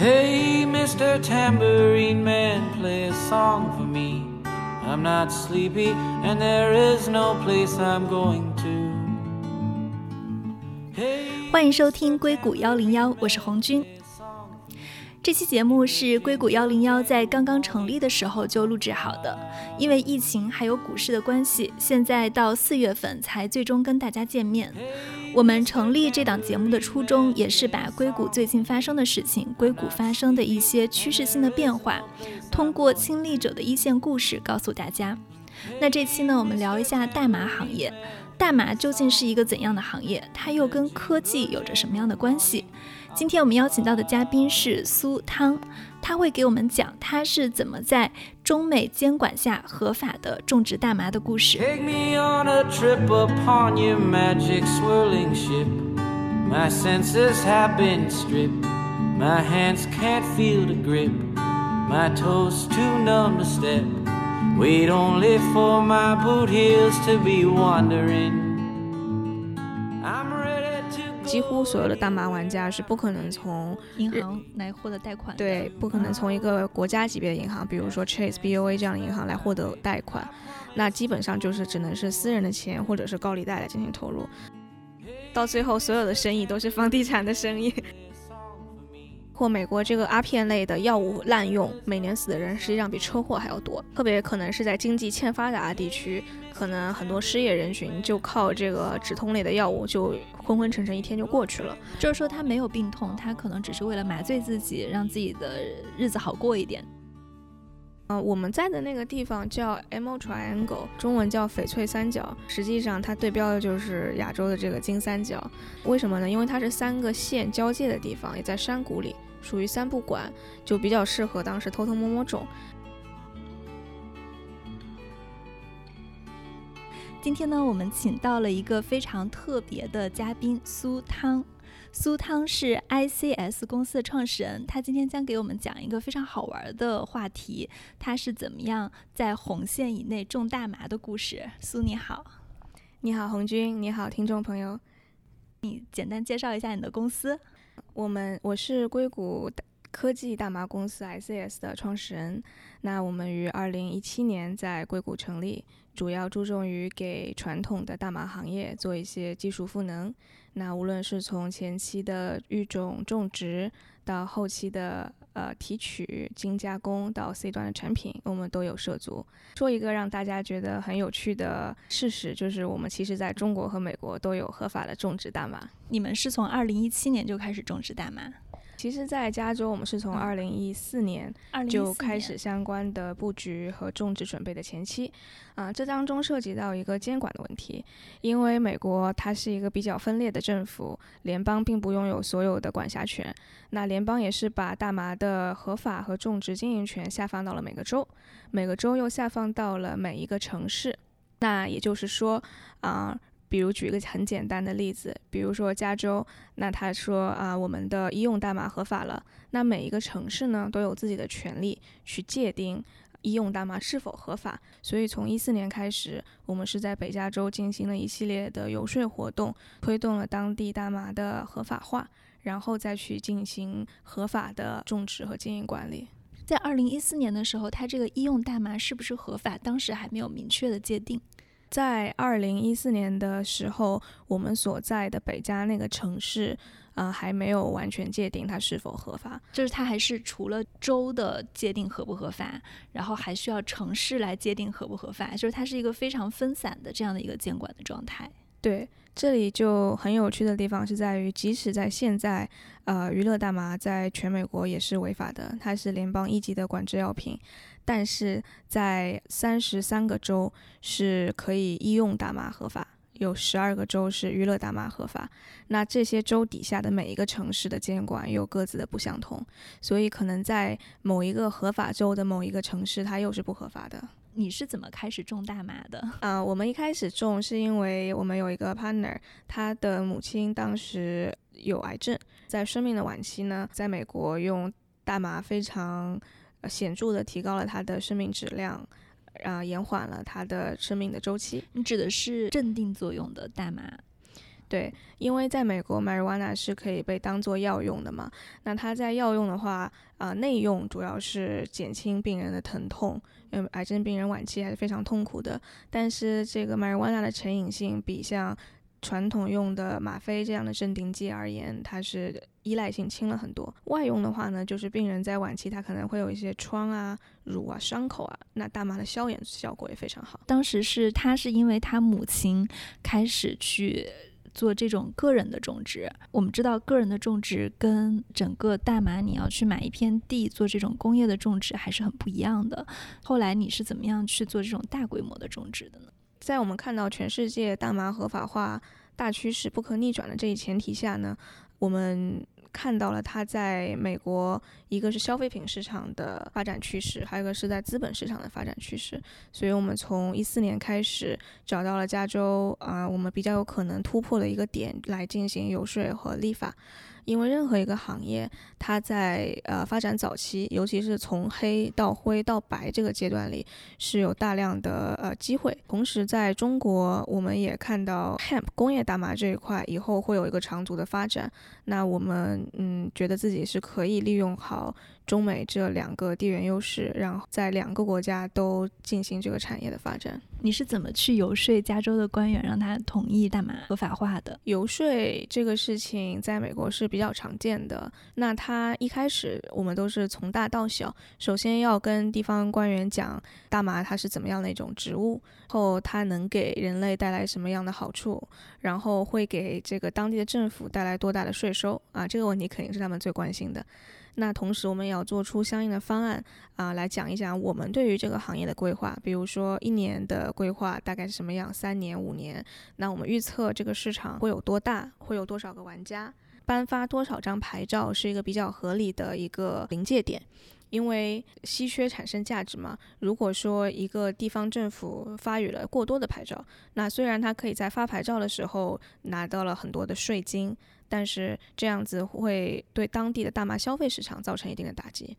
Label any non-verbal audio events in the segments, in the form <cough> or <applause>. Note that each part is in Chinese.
Hey, Mr. Tambourine Man, play a song for me. I'm not sleepy, and there is no place I'm going to. Hey, 欢迎收听硅谷幺零幺，我是红军。这期节目是硅谷幺零幺在刚刚成立的时候就录制好的，因为疫情还有股市的关系，现在到四月份才最终跟大家见面。我们成立这档节目的初衷，也是把硅谷最近发生的事情、硅谷发生的一些趋势性的变化，通过亲历者的一线故事告诉大家。那这期呢，我们聊一下大麻行业。大麻究竟是一个怎样的行业？它又跟科技有着什么样的关系？今天我们邀请到的嘉宾是苏汤，他会给我们讲他是怎么在中美监管下合法的种植大麻的故事。几乎所有的大麻玩家是不可能从银行来获得贷款，对，不可能从一个国家级别的银行，比如说 Chase、BOA 这样的银行来获得贷款，那基本上就是只能是私人的钱或者是高利贷来进行投入，到最后所有的生意都是房地产的生意。或美国这个阿片类的药物滥用，每年死的人实际上比车祸还要多，特别可能是在经济欠发达的地区，可能很多失业人群就靠这个止痛类的药物就昏昏沉沉一天就过去了。就是说他没有病痛，他可能只是为了麻醉自己，让自己的日子好过一点。嗯，我们在的那个地方叫 Emerald Triangle，中文叫翡翠三角，实际上它对标的就是亚洲的这个金三角。为什么呢？因为它是三个县交界的地方，也在山谷里。属于三不管，就比较适合当时偷偷摸摸种。今天呢，我们请到了一个非常特别的嘉宾苏汤。苏汤是 ICS 公司的创始人，他今天将给我们讲一个非常好玩的话题，他是怎么样在红线以内种大麻的故事。苏你好，你好红军，你好听众朋友，你简单介绍一下你的公司。我们我是硅谷科技大麻公司 ICS 的创始人。那我们于二零一七年在硅谷成立，主要注重于给传统的大麻行业做一些技术赋能。那无论是从前期的育种种植，到后期的呃提取、精加工，到 C 端的产品，我们都有涉足。说一个让大家觉得很有趣的事实，就是我们其实在中国和美国都有合法的种植大麻。你们是从二零一七年就开始种植大麻？其实，在加州，我们是从二零一四年就开始相关的布局和种植准备的前期。啊，这当中涉及到一个监管的问题，因为美国它是一个比较分裂的政府，联邦并不拥有所有的管辖权。那联邦也是把大麻的合法和种植经营权下放到了每个州，每个州又下放到了每一个城市。那也就是说，啊。比如举一个很简单的例子，比如说加州，那他说啊，我们的医用大麻合法了，那每一个城市呢都有自己的权利去界定医用大麻是否合法。所以从一四年开始，我们是在北加州进行了一系列的游说活动，推动了当地大麻的合法化，然后再去进行合法的种植和经营管理。在二零一四年的时候，它这个医用大麻是不是合法？当时还没有明确的界定。在二零一四年的时候，我们所在的北加那个城市，啊，还没有完全界定它是否合法，就是它还是除了州的界定合不合法，然后还需要城市来界定合不合法，就是它是一个非常分散的这样的一个监管的状态。对，这里就很有趣的地方是在于，即使在现在，呃，娱乐大麻在全美国也是违法的，它是联邦一级的管制药品。但是在三十三个州是可以医用大麻合法，有十二个州是娱乐大麻合法。那这些州底下的每一个城市的监管又各自的不相同，所以可能在某一个合法州的某一个城市，它又是不合法的。你是怎么开始种大麻的？啊，我们一开始种是因为我们有一个 partner，他的母亲当时有癌症，在生命的晚期呢，在美国用大麻非常。显著的提高了他的生命质量，啊，延缓了他的生命的周期。你指的是镇定作用的大麻？对，因为在美国，marijuana 是可以被当做药用的嘛。那它在药用的话，啊，内用主要是减轻病人的疼痛，因为癌症病人晚期还是非常痛苦的。但是这个 marijuana 的成瘾性比像传统用的吗啡这样的镇定剂而言，它是依赖性轻了很多。外用的话呢，就是病人在晚期他可能会有一些疮啊、乳啊、伤口啊，那大麻的消炎效果也非常好。当时是他是因为他母亲开始去做这种个人的种植。我们知道个人的种植跟整个大麻你要去买一片地做这种工业的种植还是很不一样的。后来你是怎么样去做这种大规模的种植的呢？在我们看到全世界大麻合法化大趋势不可逆转的这一前提下呢，我们看到了它在美国一个是消费品市场的发展趋势，还有一个是在资本市场的发展趋势。所以我们从一四年开始找到了加州啊，我们比较有可能突破的一个点来进行游说和立法。因为任何一个行业，它在呃发展早期，尤其是从黑到灰到白这个阶段里，是有大量的呃机会。同时，在中国，我们也看到 hemp 工业大麻这一块以后会有一个长足的发展。那我们嗯觉得自己是可以利用好。中美这两个地缘优势，然后在两个国家都进行这个产业的发展。你是怎么去游说加州的官员，让他同意大麻合法化的？游说这个事情在美国是比较常见的。那他一开始我们都是从大到小，首先要跟地方官员讲大麻它是怎么样的一种植物，后它能给人类带来什么样的好处，然后会给这个当地的政府带来多大的税收啊？这个问题肯定是他们最关心的。那同时，我们也要做出相应的方案啊，来讲一讲我们对于这个行业的规划。比如说，一年的规划大概是什么样？三年、五年？那我们预测这个市场会有多大？会有多少个玩家？颁发多少张牌照是一个比较合理的一个临界点？因为稀缺产生价值嘛。如果说一个地方政府发予了过多的牌照，那虽然它可以在发牌照的时候拿到了很多的税金。但是这样子会对当地的大麻消费市场造成一定的打击，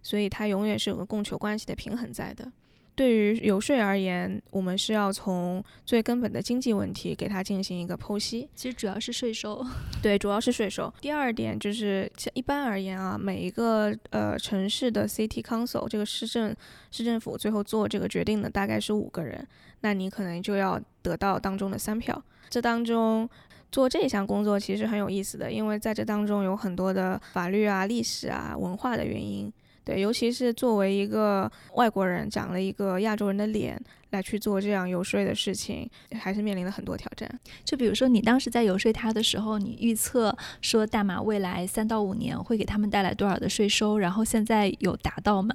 所以它永远是有个供求关系的平衡在的。对于游说而言，我们是要从最根本的经济问题给它进行一个剖析。其实主要是税收，<laughs> 对，主要是税收。第二点就是，一般而言啊，每一个呃城市的 city council 这个市政市政府最后做这个决定的大概是五个人，那你可能就要得到当中的三票。这当中。做这一项工作其实很有意思的，因为在这当中有很多的法律啊、历史啊、文化的原因。对，尤其是作为一个外国人，长了一个亚洲人的脸来去做这样游说的事情，还是面临了很多挑战。就比如说，你当时在游说他的时候，你预测说大马未来三到五年会给他们带来多少的税收，然后现在有达到吗？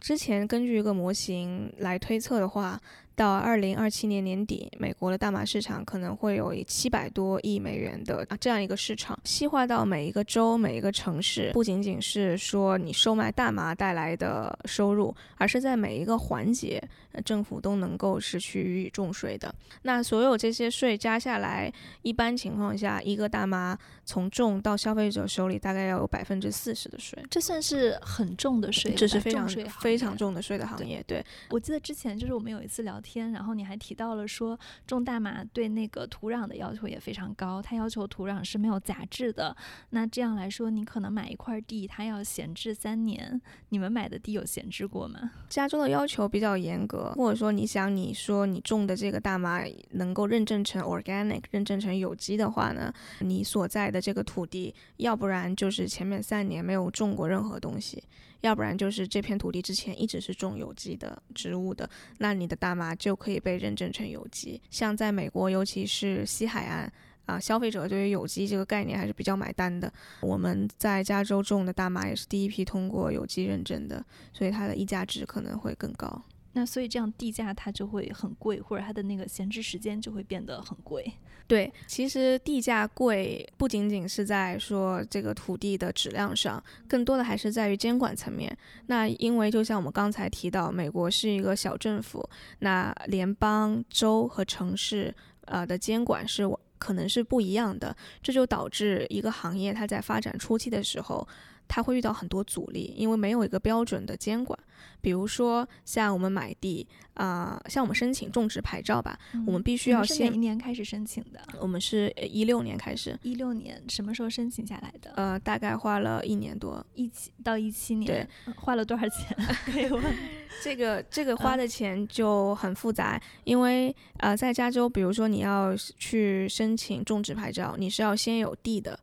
之前根据一个模型来推测的话。到二零二七年年底，美国的大麻市场可能会有七百多亿美元的啊这样一个市场，细化到每一个州、每一个城市，不仅仅是说你售卖大麻带来的收入，而是在每一个环节，政府都能够是去予以重税的。那所有这些税加下来，一般情况下，一个大麻从种到消费者手里，大概要有百分之四十的税，这算是很重的税，这是非常非常重的税的行业。对我记得之前就是我们有一次聊天。天，然后你还提到了说种大麻对那个土壤的要求也非常高，它要求土壤是没有杂质的。那这样来说，你可能买一块地，它要闲置三年。你们买的地有闲置过吗？加州的要求比较严格，或者说你想你说你种的这个大麻能够认证成 organic，认证成有机的话呢，你所在的这个土地，要不然就是前面三年没有种过任何东西。要不然就是这片土地之前一直是种有机的植物的，那你的大麻就可以被认证成有机。像在美国，尤其是西海岸啊，消费者对于有机这个概念还是比较买单的。我们在加州种的大麻也是第一批通过有机认证的，所以它的溢价值可能会更高。那所以这样地价它就会很贵，或者它的那个闲置时间就会变得很贵。对，其实地价贵不仅仅是在说这个土地的质量上，更多的还是在于监管层面。那因为就像我们刚才提到，美国是一个小政府，那联邦、州和城市呃的监管是可能是不一样的，这就导致一个行业它在发展初期的时候。它会遇到很多阻力，因为没有一个标准的监管。比如说，像我们买地啊，像我们申请种植牌照吧，我们必须要先哪一年开始申请的？我们是一六年开始。一六年什么时候申请下来的？呃，大概花了一年多，一七到一七年。对，花了多少钱？<laughs> 可以问。<laughs> 这个这个花的钱就很复杂，因为呃，在加州，比如说你要去申请种植牌照，你是要先有地的。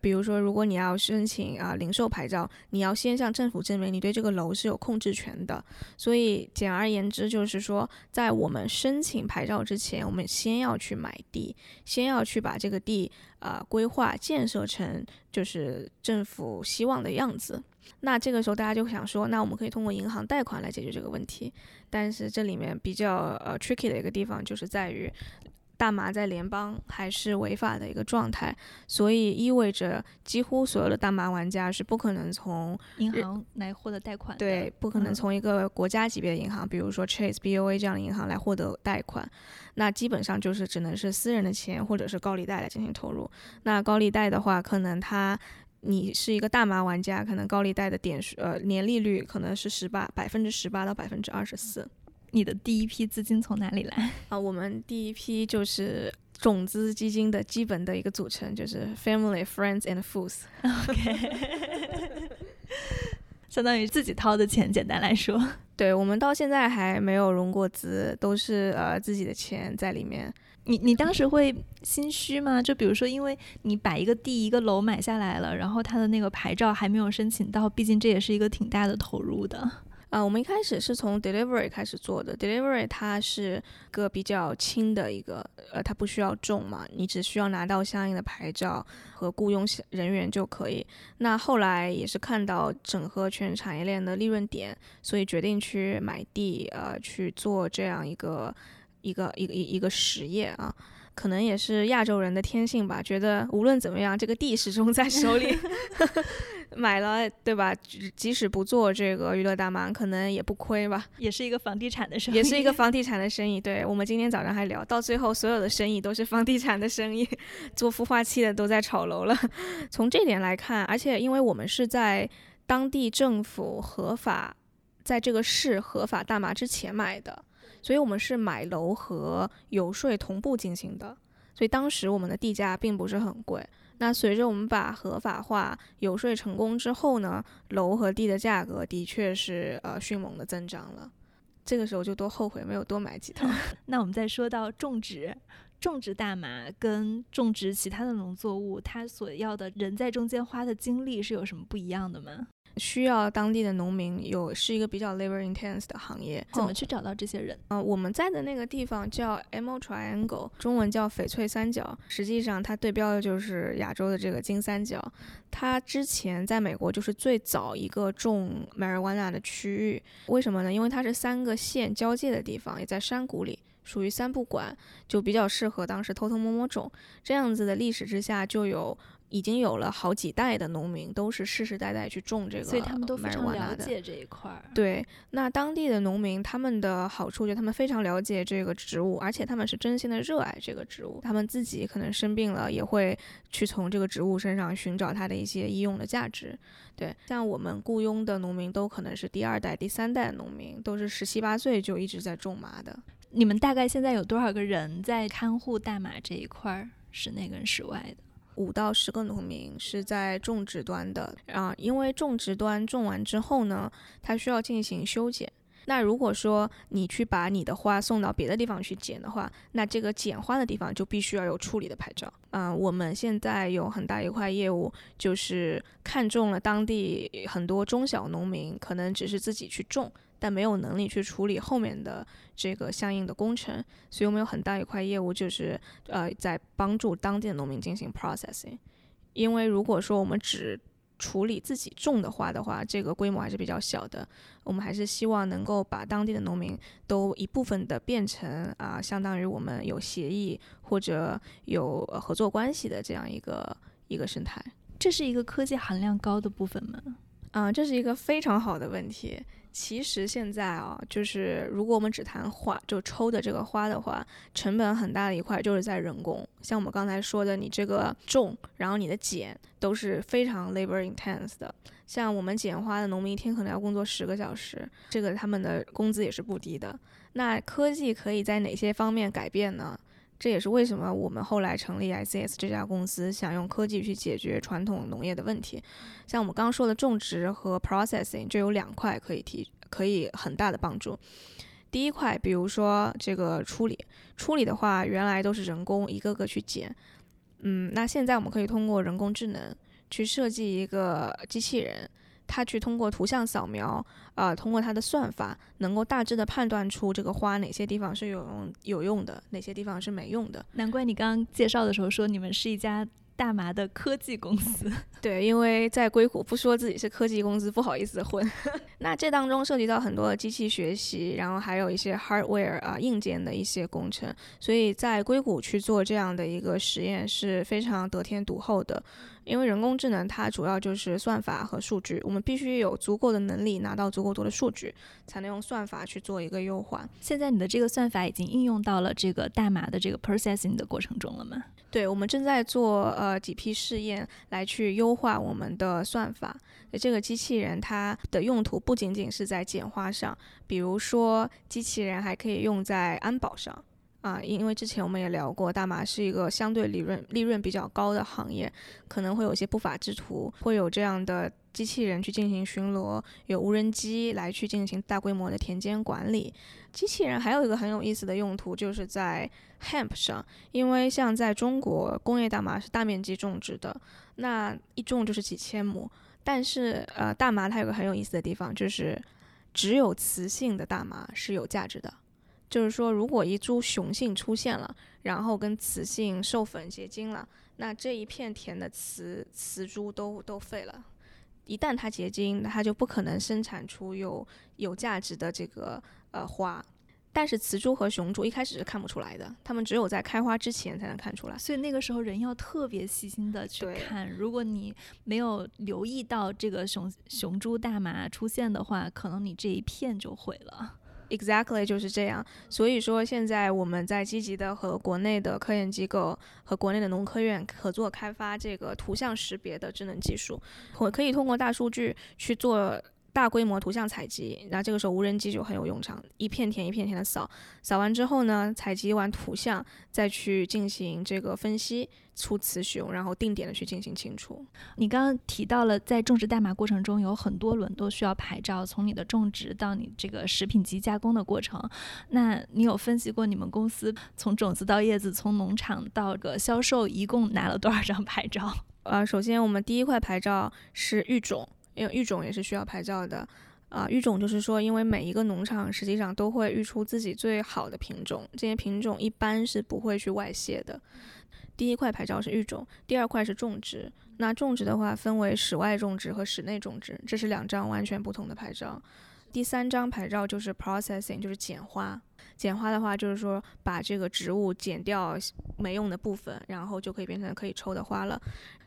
比如说，如果你要申请啊零售牌照，你要先向政府证明你对这个楼是有控制权的。所以简而言之，就是说，在我们申请牌照之前，我们先要去买地，先要去把这个地啊规划建设成就是政府希望的样子。那这个时候大家就想说，那我们可以通过银行贷款来解决这个问题。但是这里面比较呃 tricky 的一个地方就是在于。大麻在联邦还是违法的一个状态，所以意味着几乎所有的大麻玩家是不可能从银行来获得贷款。对，不可能从一个国家级别的银行，比如说 Chase、BOA 这样的银行来获得贷款。那基本上就是只能是私人的钱或者是高利贷来进行投入。那高利贷的话，可能它你是一个大麻玩家，可能高利贷的点数呃年利率可能是十八百分之十八到百分之二十四。你的第一批资金从哪里来啊？我们第一批就是种子基金的基本的一个组成，就是 family, friends and fools。OK，<laughs> 相当于自己掏的钱。简单来说，对我们到现在还没有融过资，都是呃自己的钱在里面。你你当时会心虚吗？就比如说，因为你把一个地一个楼买下来了，然后他的那个牌照还没有申请到，毕竟这也是一个挺大的投入的。啊，我们一开始是从 delivery 开始做的。delivery 它是个比较轻的一个，呃，它不需要重嘛，你只需要拿到相应的牌照和雇佣人员就可以。那后来也是看到整合全产业链的利润点，所以决定去买地，呃，去做这样一个一个一个一一个实业啊。可能也是亚洲人的天性吧，觉得无论怎么样，这个地始终在手里。买了对吧？即使不做这个娱乐大麻，可能也不亏吧。也是一个房地产的生意，也是一个 <laughs> 房地产的生意。对我们今天早上还聊到最后，所有的生意都是房地产的生意。做孵化器的都在炒楼了。从这点来看，而且因为我们是在当地政府合法，在这个市合法大麻之前买的，所以我们是买楼和游说同步进行的。所以当时我们的地价并不是很贵。那随着我们把合法化游说成功之后呢，楼和地的价格的确是呃迅猛的增长了。这个时候就多后悔没有多买几套。<laughs> 那我们再说到种植，种植大麻跟种植其他的农作物，它所要的人在中间花的精力是有什么不一样的吗？需要当地的农民有是一个比较 labor intense 的行业，怎么去找到这些人？嗯，我们在的那个地方叫 Emerald Triangle，中文叫翡翠三角，实际上它对标的就是亚洲的这个金三角。它之前在美国就是最早一个种 marijuana 的区域，为什么呢？因为它是三个县交界的地方，也在山谷里，属于三不管，就比较适合当时偷偷摸摸种。这样子的历史之下，就有。已经有了好几代的农民，都是世世代代去种这个，所以他们都非常了解这一块儿。对，那当地的农民，他们的好处就他们非常了解这个植物，而且他们是真心的热爱这个植物。他们自己可能生病了，也会去从这个植物身上寻找它的一些医用的价值。对，像我们雇佣的农民，都可能是第二代、第三代农民，都是十七八岁就一直在种麻的。你们大概现在有多少个人在看护大麻这一块儿，室内跟室外的？五到十个农民是在种植端的啊，因为种植端种完之后呢，它需要进行修剪。那如果说你去把你的花送到别的地方去剪的话，那这个剪花的地方就必须要有处理的牌照。嗯，我们现在有很大一块业务，就是看中了当地很多中小农民，可能只是自己去种。但没有能力去处理后面的这个相应的工程，所以我们有很大一块业务就是呃在帮助当地的农民进行 processing。因为如果说我们只处理自己种的花的话，这个规模还是比较小的。我们还是希望能够把当地的农民都一部分的变成啊，相当于我们有协议或者有合作关系的这样一个一个生态。这是一个科技含量高的部分吗？啊，这是一个非常好的问题。其实现在啊，就是如果我们只谈花，就抽的这个花的话，成本很大的一块就是在人工。像我们刚才说的，你这个种，然后你的剪，都是非常 labor intense 的。像我们剪花的农民，一天可能要工作十个小时，这个他们的工资也是不低的。那科技可以在哪些方面改变呢？这也是为什么我们后来成立 ICS 这家公司，想用科技去解决传统农业的问题。像我们刚刚说的种植和 processing，就有两块可以提，可以很大的帮助。第一块，比如说这个处理，处理的话，原来都是人工一个个去剪，嗯，那现在我们可以通过人工智能去设计一个机器人。他去通过图像扫描，呃，通过它的算法，能够大致的判断出这个花哪些地方是有用有用的，哪些地方是没用的。难怪你刚刚介绍的时候说你们是一家。大麻的科技公司，<laughs> 对，因为在硅谷不说自己是科技公司不好意思混。<laughs> 那这当中涉及到很多的机器学习，然后还有一些 hardware 啊硬件的一些工程，所以在硅谷去做这样的一个实验是非常得天独厚的。因为人工智能它主要就是算法和数据，我们必须有足够的能力拿到足够多的数据，才能用算法去做一个优化。现在你的这个算法已经应用到了这个代码的这个 processing 的过程中了吗？对，我们正在做呃几批试验来去优化我们的算法。这个机器人它的用途不仅仅是在简化上，比如说机器人还可以用在安保上啊，因为之前我们也聊过，大麻是一个相对利润利润比较高的行业，可能会有些不法之徒会有这样的机器人去进行巡逻，有无人机来去进行大规模的田间管理。机器人还有一个很有意思的用途，就是在 hemp 上，因为像在中国工业大麻是大面积种植的，那一种就是几千亩。但是呃，大麻它有个很有意思的地方，就是只有雌性的大麻是有价值的。就是说，如果一株雄性出现了，然后跟雌性授粉结晶了，那这一片田的雌雌株都都废了。一旦它结晶，它就不可能生产出有有价值的这个呃花。但是雌株和雄株一开始是看不出来的，它们只有在开花之前才能看出来。所以那个时候人要特别细心的去看，如果你没有留意到这个雄雄株大麻出现的话，可能你这一片就毁了。Exactly 就是这样。所以说现在我们在积极的和国内的科研机构和国内的农科院合作开发这个图像识别的智能技术，我可以通过大数据去做。大规模图像采集，那这个时候无人机就很有用场，一片田一片田的扫，扫完之后呢，采集完图像，再去进行这个分析出雌雄，然后定点的去进行清除。你刚刚提到了在种植代码过程中有很多轮都需要牌照，从你的种植到你这个食品级加工的过程，那你有分析过你们公司从种子到叶子，从农场到个销售，一共拿了多少张牌照？呃，首先我们第一块牌照是育种。因为育种也是需要牌照的，啊，育种就是说，因为每一个农场实际上都会育出自己最好的品种，这些品种一般是不会去外泄的。第一块牌照是育种，第二块是种植。那种植的话分为室外种植和室内种植，这是两张完全不同的牌照。第三张牌照就是 processing，就是剪花。剪花的话就是说把这个植物剪掉没用的部分，然后就可以变成可以抽的花了。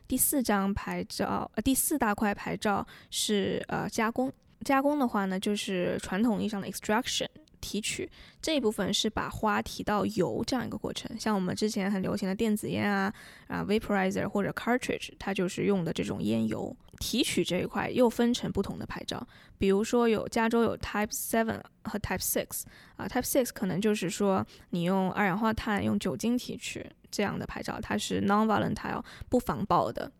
第四张牌照，呃，第四大块牌照是呃加工。加工的话呢，就是传统意义上的 extraction 提取这一部分是把花提到油这样一个过程。像我们之前很流行的电子烟啊啊 vaporizer 或者 cartridge，它就是用的这种烟油。提取这一块又分成不同的牌照，比如说有加州有 Type Seven 和 Type Six 啊，Type Six 可能就是说你用二氧化碳用酒精提取。这样的牌照，它是 non-volatile 不防爆的，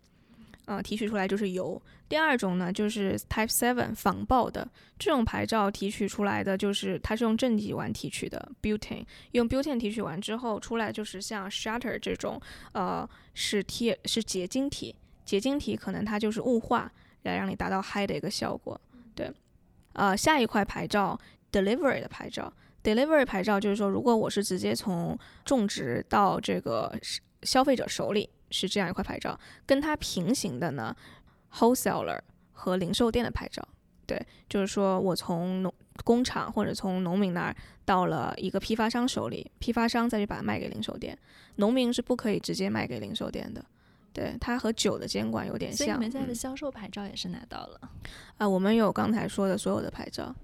呃，提取出来就是油。第二种呢，就是 Type Seven 防爆的，这种牌照提取出来的就是它是用正极烷提取的 butane，用 butane 提取完之后出来就是像 shutter 这种，呃，是贴是结晶体，结晶体可能它就是雾化来让你达到 high 的一个效果。对，呃，下一块牌照 delivery 的牌照。Delivery 牌照就是说，如果我是直接从种植到这个消费者手里，是这样一块牌照。跟它平行的呢，Wholesaler 和零售店的牌照。对，就是说我从农工厂或者从农民那儿到了一个批发商手里，批发商再去把它卖给零售店。农民是不可以直接卖给零售店的。对，它和酒的监管有点像。所以你们现在的销售牌照也是拿到了？啊，我们有刚才说的所有的牌照。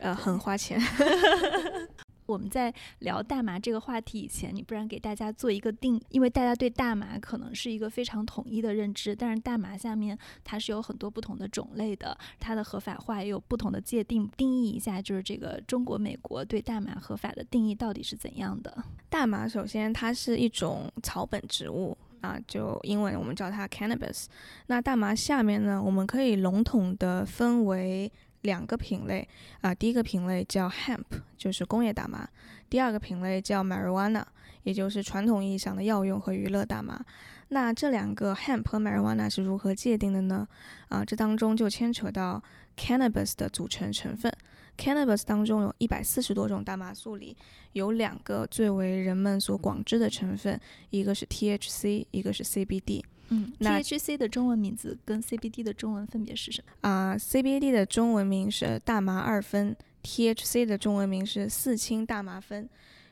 呃，很花钱。<laughs> 我们在聊大麻这个话题以前，你不然给大家做一个定，因为大家对大麻可能是一个非常统一的认知，但是大麻下面它是有很多不同的种类的，它的合法化也有不同的界定。定义一下，就是这个中国、美国对大麻合法的定义到底是怎样的？大麻首先它是一种草本植物啊，就英文我们叫它 cannabis。那大麻下面呢，我们可以笼统的分为。两个品类啊，第一个品类叫 hemp，就是工业大麻；第二个品类叫 marijuana，也就是传统意义上的药用和娱乐大麻。那这两个 hemp 和 marijuana 是如何界定的呢？啊，这当中就牵扯到 cannabis 的组成成分。cannabis 当中有一百四十多种大麻素里，有两个最为人们所广知的成分，一个是 THC，一个是 CBD。嗯，THC 的中文名字跟 CBD 的中文分别是什么？啊，CBD 的中文名是大麻二酚，THC 的中文名是四氢大麻酚。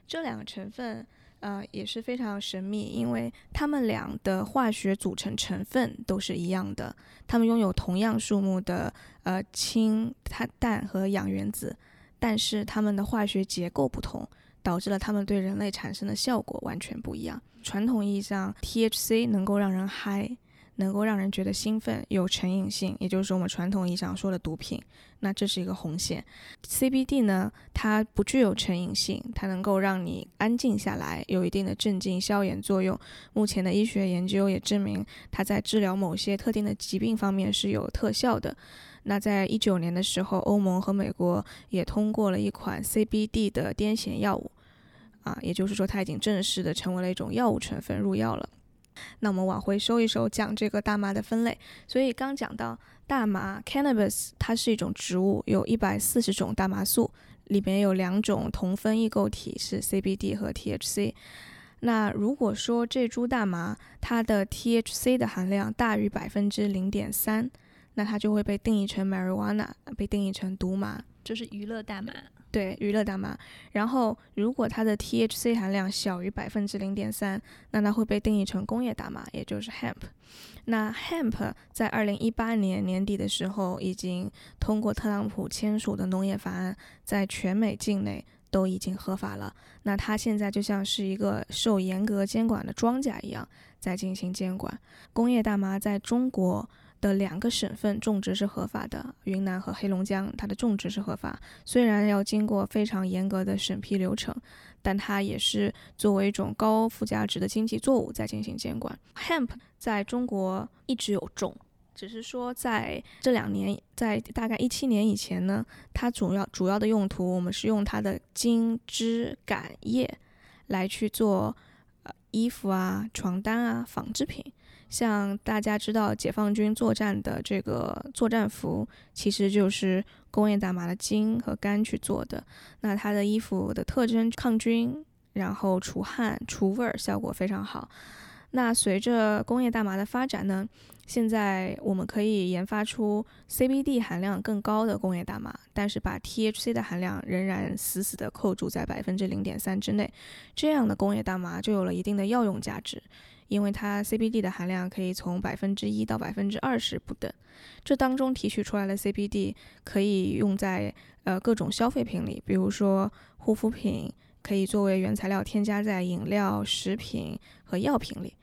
这两个成分，呃，也是非常神秘，因为它们俩的化学组成成分都是一样的，它们拥有同样数目的呃氢、碳、氮和氧原子，但是它们的化学结构不同。导致了它们对人类产生的效果完全不一样。传统意义上，THC 能够让人嗨，能够让人觉得兴奋，有成瘾性，也就是我们传统意义上说的毒品。那这是一个红线。CBD 呢，它不具有成瘾性，它能够让你安静下来，有一定的镇静消炎作用。目前的医学研究也证明，它在治疗某些特定的疾病方面是有特效的。那在一九年的时候，欧盟和美国也通过了一款 CBD 的癫痫药物。啊，也就是说，它已经正式的成为了一种药物成分入药了。那我们往回收一收，讲这个大麻的分类。所以刚讲到大麻 （cannabis），它是一种植物，有一百四十种大麻素，里面有两种同分异构体是 CBD 和 THC。那如果说这株大麻它的 THC 的含量大于百分之零点三，那它就会被定义成 marijuana，被定义成毒麻，就是娱乐大麻。对娱乐大麻，然后如果它的 THC 含量小于百分之零点三，那它会被定义成工业大麻，也就是 hemp。那 hemp 在二零一八年年底的时候，已经通过特朗普签署的农业法案，在全美境内都已经合法了。那它现在就像是一个受严格监管的庄稼一样，在进行监管。工业大麻在中国。的两个省份种植是合法的，云南和黑龙江，它的种植是合法。虽然要经过非常严格的审批流程，但它也是作为一种高附加值的经济作物在进行监管。Hemp 在中国一直有种，只是说在这两年，在大概一七年以前呢，它主要主要的用途，我们是用它的茎枝杆叶来去做呃衣服啊、床单啊、纺织品。像大家知道，解放军作战的这个作战服，其实就是工业大麻的茎和干去做的。那它的衣服的特征，抗菌，然后除汗、除味儿，效果非常好。那随着工业大麻的发展呢，现在我们可以研发出 CBD 含量更高的工业大麻，但是把 THC 的含量仍然死死地扣住在百分之零点三之内。这样的工业大麻就有了一定的药用价值。因为它 CBD 的含量可以从百分之一到百分之二十不等，这当中提取出来的 CBD 可以用在呃各种消费品里，比如说护肤品，可以作为原材料添加在饮料、食品和药品里。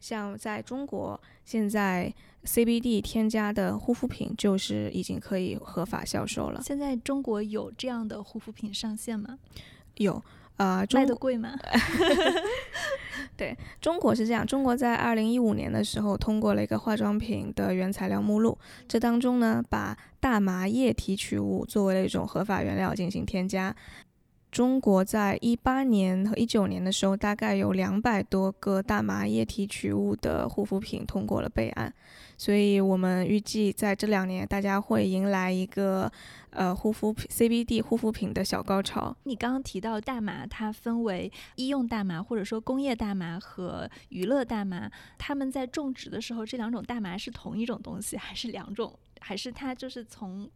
像在中国，现在 CBD 添加的护肤品就是已经可以合法销售了。现在中国有这样的护肤品上线吗？有。啊，卖的贵吗？<laughs> <laughs> 对中国是这样，中国在二零一五年的时候通过了一个化妆品的原材料目录，这当中呢，把大麻叶提取物作为了一种合法原料进行添加。中国在一八年和一九年的时候，大概有两百多个大麻叶提取物的护肤品通过了备案，所以我们预计在这两年，大家会迎来一个呃护肤品 CBD 护肤品的小高潮。你刚刚提到大麻，它分为医用大麻或者说工业大麻和娱乐大麻，他们在种植的时候，这两种大麻是同一种东西，还是两种？还是它就是从？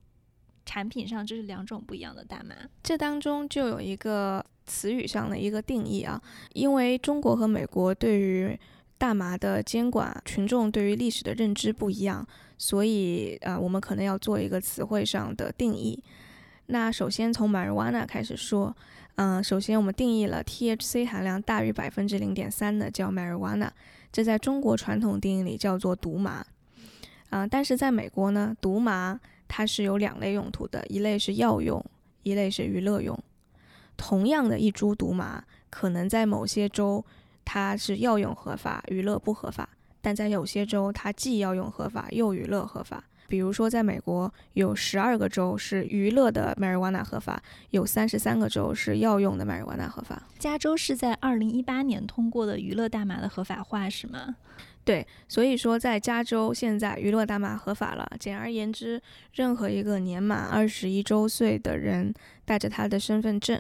产品上这是两种不一样的大麻，这当中就有一个词语上的一个定义啊，因为中国和美国对于大麻的监管，群众对于历史的认知不一样，所以呃，我们可能要做一个词汇上的定义。那首先从 marijuana 开始说，嗯，首先我们定义了 THC 含量大于百分之零点三的叫 marijuana，这在中国传统定义里叫做毒麻。啊，但是在美国呢，毒麻它是有两类用途的，一类是药用，一类是娱乐用。同样的一株毒麻，可能在某些州它是药用合法，娱乐不合法；但在有些州，它既药用合法又娱乐合法。比如说，在美国有十二个州是娱乐的 marijuana 合法，有三十三个州是药用的 marijuana 合法。加州是在二零一八年通过的娱乐大麻的合法化，是吗？对，所以说在加州现在娱乐大麻合法了。简而言之，任何一个年满二十一周岁的人，带着他的身份证，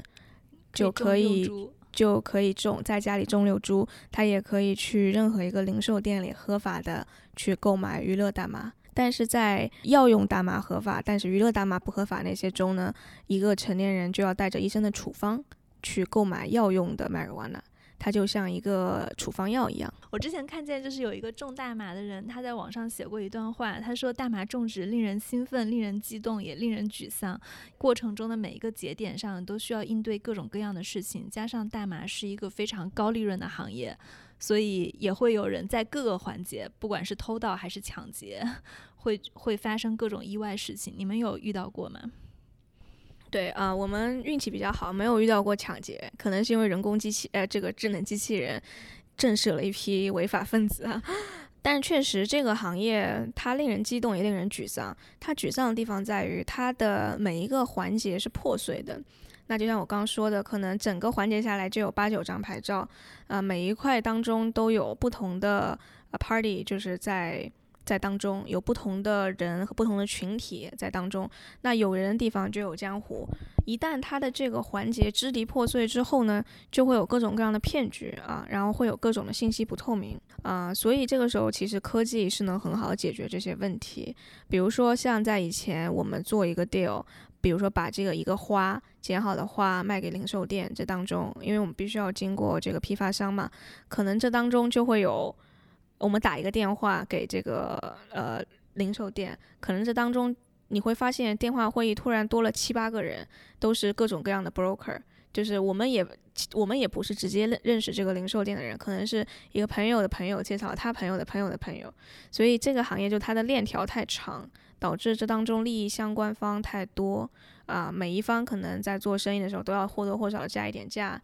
就可以就可以种在家里种六株。他也可以去任何一个零售店里合法的去购买娱乐大麻。但是在药用大麻合法，但是娱乐大麻不合法那些州呢，一个成年人就要带着医生的处方去购买药用的 marijuana，它就像一个处方药一样。我之前看见就是有一个种大麻的人，他在网上写过一段话，他说大麻种植令人兴奋、令人激动，也令人沮丧。过程中的每一个节点上都需要应对各种各样的事情，加上大麻是一个非常高利润的行业。所以也会有人在各个环节，不管是偷盗还是抢劫，会会发生各种意外事情。你们有遇到过吗？对啊，我们运气比较好，没有遇到过抢劫，可能是因为人工机器，呃，这个智能机器人震慑了一批违法分子啊。<laughs> 但确实，这个行业它令人激动，也令人沮丧。它沮丧的地方在于，它的每一个环节是破碎的。那就像我刚刚说的，可能整个环节下来就有八九张牌照，啊，每一块当中都有不同的 party，就是在在当中有不同的人和不同的群体在当中。那有人的地方就有江湖，一旦它的这个环节支离破碎之后呢，就会有各种各样的骗局啊，然后会有各种的信息不透明啊，所以这个时候其实科技是能很好解决这些问题。比如说像在以前我们做一个 deal。比如说，把这个一个花剪好的花卖给零售店，这当中，因为我们必须要经过这个批发商嘛，可能这当中就会有，我们打一个电话给这个呃零售店，可能这当中你会发现电话会议突然多了七八个人，都是各种各样的 broker，就是我们也我们也不是直接认认识这个零售店的人，可能是一个朋友的朋友介绍他朋友的朋友的朋友，所以这个行业就它的链条太长。导致这当中利益相关方太多啊，每一方可能在做生意的时候都要或多或少加一点价，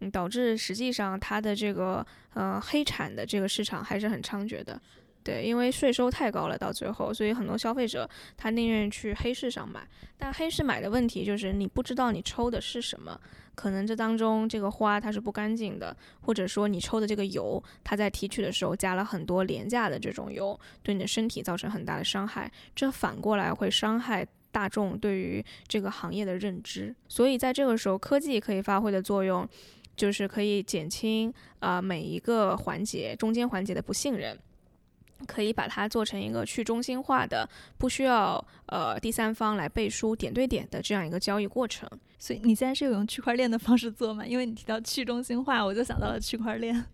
嗯，导致实际上它的这个呃黑产的这个市场还是很猖獗的。对，因为税收太高了，到最后，所以很多消费者他宁愿去黑市上买。但黑市买的问题就是你不知道你抽的是什么，可能这当中这个花它是不干净的，或者说你抽的这个油，它在提取的时候加了很多廉价的这种油，对你的身体造成很大的伤害。这反过来会伤害大众对于这个行业的认知。所以在这个时候，科技可以发挥的作用，就是可以减轻啊每一个环节中间环节的不信任。可以把它做成一个去中心化的，不需要呃第三方来背书点对点的这样一个交易过程。所以你现在是有用区块链的方式做吗？因为你提到去中心化，我就想到了区块链。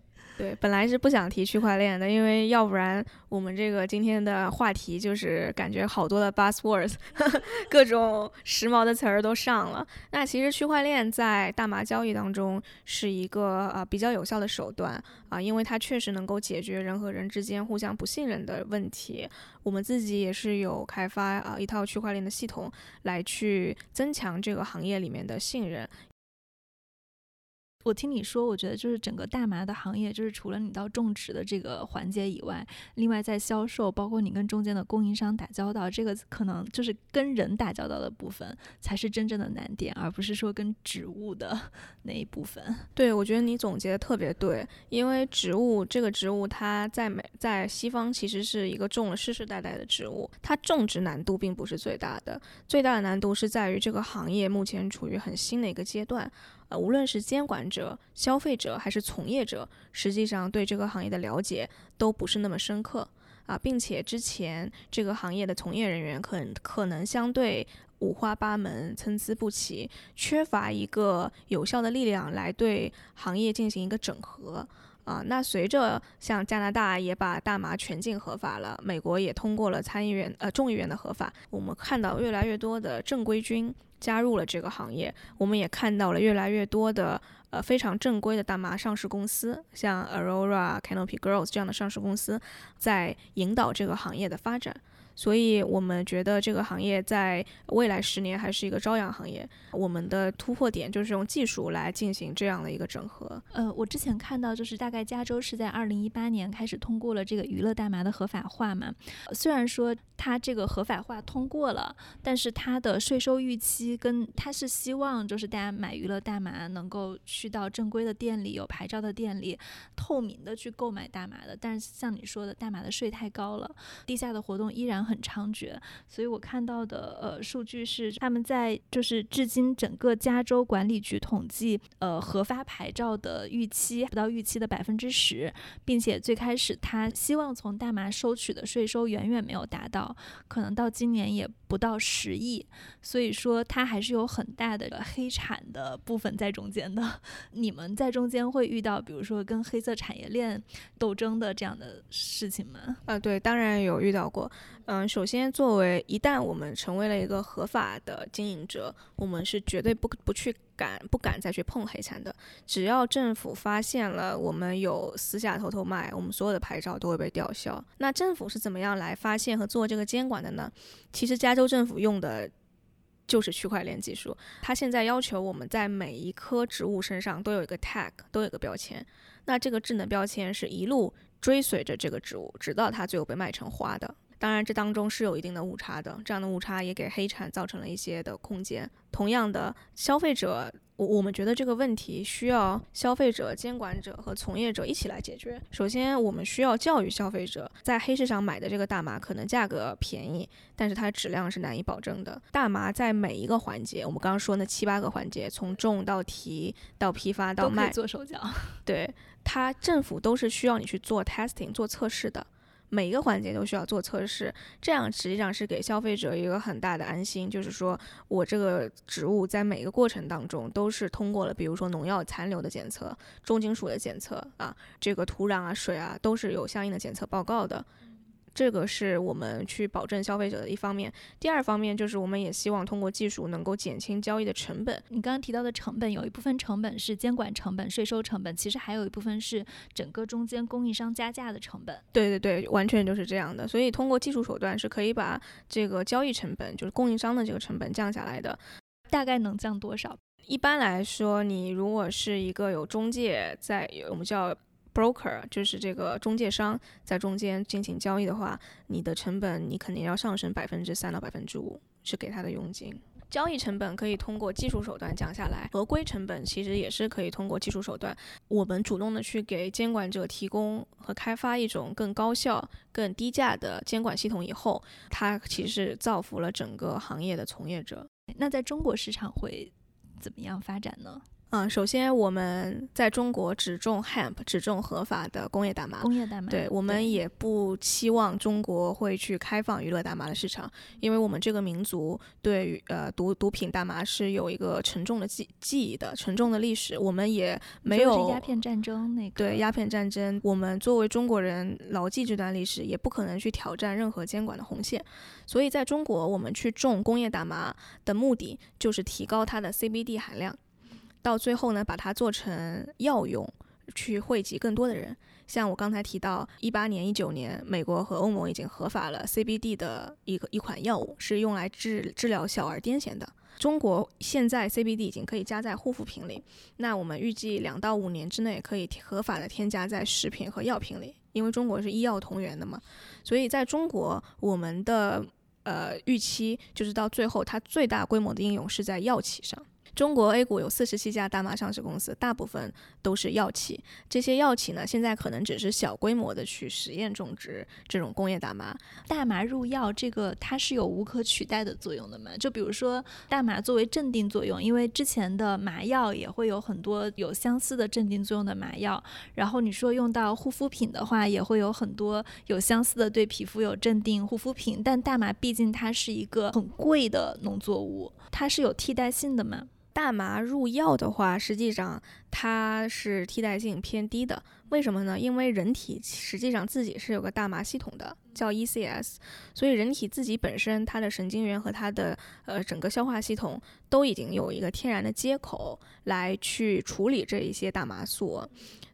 对，本来是不想提区块链的，因为要不然我们这个今天的话题就是感觉好多的 buzzwords，<laughs> 各种时髦的词儿都上了。那其实区块链在大麻交易当中是一个呃比较有效的手段啊，因为它确实能够解决人和人之间互相不信任的问题。我们自己也是有开发啊一套区块链的系统来去增强这个行业里面的信任。我听你说，我觉得就是整个大麻的行业，就是除了你到种植的这个环节以外，另外在销售，包括你跟中间的供应商打交道，这个可能就是跟人打交道的部分才是真正的难点，而不是说跟植物的 <laughs> 那一部分。对，我觉得你总结的特别对，因为植物这个植物，它在美在西方其实是一个种了世世代代的植物，它种植难度并不是最大的，最大的难度是在于这个行业目前处于很新的一个阶段。呃，无论是监管者、消费者还是从业者，实际上对这个行业的了解都不是那么深刻啊，并且之前这个行业的从业人员可可能相对五花八门、参差不齐，缺乏一个有效的力量来对行业进行一个整合。啊。那随着像加拿大也把大麻全境合法了，美国也通过了参议院呃众议院的合法，我们看到越来越多的正规军加入了这个行业，我们也看到了越来越多的呃非常正规的大麻上市公司，像 Aurora、Canopy Growth 这样的上市公司，在引导这个行业的发展。所以我们觉得这个行业在未来十年还是一个朝阳行业。我们的突破点就是用技术来进行这样的一个整合。呃，我之前看到就是大概加州是在二零一八年开始通过了这个娱乐大麻的合法化嘛。虽然说它这个合法化通过了，但是它的税收预期跟它是希望就是大家买娱乐大麻能够去到正规的店里、有牌照的店里，透明的去购买大麻的。但是像你说的，大麻的税太高了，地下的活动依然。很很猖獗，所以我看到的呃数据是，他们在就是至今整个加州管理局统计，呃核发牌照的预期不到预期的百分之十，并且最开始他希望从大麻收取的税收远远没有达到，可能到今年也不到十亿，所以说它还是有很大的黑产的部分在中间的。你们在中间会遇到比如说跟黑色产业链斗争的这样的事情吗？啊，对，当然有遇到过。嗯，首先，作为一旦我们成为了一个合法的经营者，我们是绝对不不去敢不敢再去碰黑产的。只要政府发现了我们有私下偷偷卖，我们所有的牌照都会被吊销。那政府是怎么样来发现和做这个监管的呢？其实加州政府用的就是区块链技术，它现在要求我们在每一棵植物身上都有一个 tag，都有个标签。那这个智能标签是一路追随着这个植物，直到它最后被卖成花的。当然，这当中是有一定的误差的，这样的误差也给黑产造成了一些的空间。同样的，消费者，我我们觉得这个问题需要消费者、监管者和从业者一起来解决。首先，我们需要教育消费者，在黑市上买的这个大麻可能价格便宜，但是它质量是难以保证的。大麻在每一个环节，我们刚刚说那七八个环节，从种到提到批发到卖，做手脚，<laughs> 对它政府都是需要你去做 testing 做测试的。每一个环节都需要做测试，这样实际上是给消费者一个很大的安心，就是说我这个植物在每一个过程当中都是通过了，比如说农药残留的检测、重金属的检测啊，这个土壤啊、水啊都是有相应的检测报告的。这个是我们去保证消费者的一方面，第二方面就是我们也希望通过技术能够减轻交易的成本。你刚刚提到的成本，有一部分成本是监管成本、税收成本，其实还有一部分是整个中间供应商加价的成本。对对对，完全就是这样的。所以通过技术手段是可以把这个交易成本，就是供应商的这个成本降下来的。大概能降多少？一般来说，你如果是一个有中介在，我们叫。Broker 就是这个中介商在中间进行交易的话，你的成本你肯定要上升百分之三到百分之五，是给他的佣金。交易成本可以通过技术手段降下来，合规成本其实也是可以通过技术手段。我们主动的去给监管者提供和开发一种更高效、更低价的监管系统以后，它其实造福了整个行业的从业者。那在中国市场会怎么样发展呢？嗯，首先我们在中国只种 hemp，只种合法的工业大麻。工业大麻。对，我们也不期望中国会去开放娱乐大麻的市场，因为我们这个民族对于呃毒毒品大麻是有一个沉重的记记忆的，沉重的历史。我们也没有鸦片战争那个。对，鸦片战争，我们作为中国人牢记这段历史，也不可能去挑战任何监管的红线。所以在中国，我们去种工业大麻的目的就是提高它的 CBD 含量。到最后呢，把它做成药用，去惠及更多的人。像我刚才提到，一八年、一九年，美国和欧盟已经合法了 CBD 的一个一款药物，是用来治治疗小儿癫痫的。中国现在 CBD 已经可以加在护肤品里，那我们预计两到五年之内可以合法的添加在食品和药品里，因为中国是医药同源的嘛。所以在中国，我们的呃预期就是到最后，它最大规模的应用是在药企上。中国 A 股有四十七家大麻上市公司，大部分都是药企。这些药企呢，现在可能只是小规模的去实验种植这种工业大麻。大麻入药，这个它是有无可取代的作用的嘛？就比如说大麻作为镇定作用，因为之前的麻药也会有很多有相似的镇定作用的麻药。然后你说用到护肤品的话，也会有很多有相似的对皮肤有镇定护肤品。但大麻毕竟它是一个很贵的农作物，它是有替代性的嘛？大麻入药的话，实际上它是替代性偏低的。为什么呢？因为人体实际上自己是有个大麻系统的，叫 ECS，所以人体自己本身它的神经元和它的呃整个消化系统都已经有一个天然的接口来去处理这一些大麻素。